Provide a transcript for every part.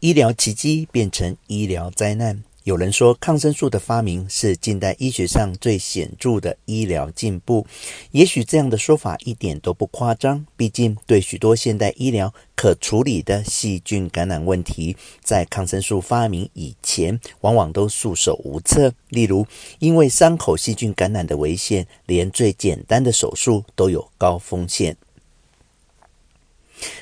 医疗奇迹变成医疗灾难。有人说，抗生素的发明是近代医学上最显著的医疗进步。也许这样的说法一点都不夸张。毕竟，对许多现代医疗可处理的细菌感染问题，在抗生素发明以前，往往都束手无策。例如，因为伤口细菌感染的危险，连最简单的手术都有高风险。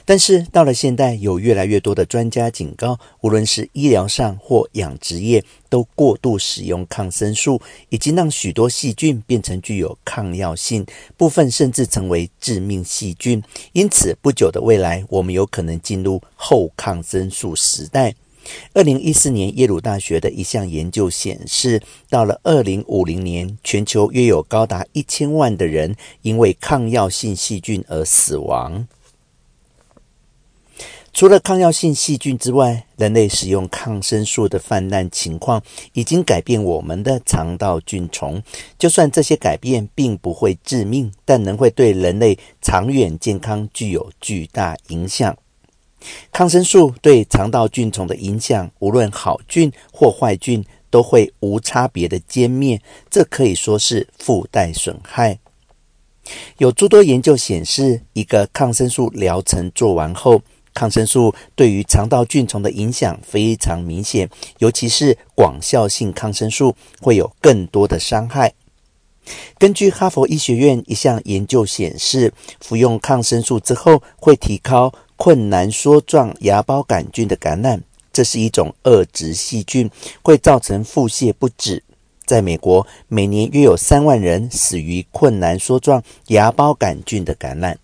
但是到了现代，有越来越多的专家警告，无论是医疗上或养殖业，都过度使用抗生素，已经让许多细菌变成具有抗药性，部分甚至成为致命细菌。因此，不久的未来，我们有可能进入后抗生素时代。二零一四年，耶鲁大学的一项研究显示，到了二零五零年，全球约有高达一千万的人因为抗药性细菌而死亡。除了抗药性细菌之外，人类使用抗生素的泛滥情况已经改变我们的肠道菌丛。就算这些改变并不会致命，但仍会对人类长远健康具有巨大影响。抗生素对肠道菌丛的影响，无论好菌或坏菌，都会无差别的歼灭。这可以说是附带损害。有诸多研究显示，一个抗生素疗程做完后，抗生素对于肠道菌丛的影响非常明显，尤其是广效性抗生素会有更多的伤害。根据哈佛医学院一项研究显示，服用抗生素之后会提高困难梭状芽孢杆菌的感染，这是一种恶质细菌，会造成腹泻不止。在美国，每年约有三万人死于困难梭状芽孢杆菌的感染。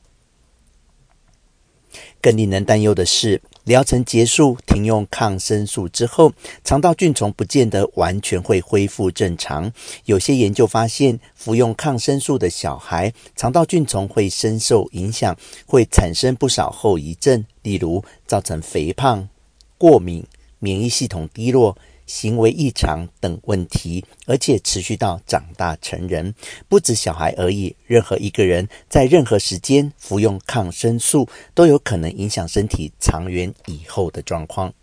更令人担忧的是，疗程结束、停用抗生素之后，肠道菌虫不见得完全会恢复正常。有些研究发现，服用抗生素的小孩，肠道菌虫会深受影响，会产生不少后遗症，例如造成肥胖、过敏、免疫系统低落。行为异常等问题，而且持续到长大成人，不止小孩而已。任何一个人在任何时间服用抗生素，都有可能影响身体长远以后的状况。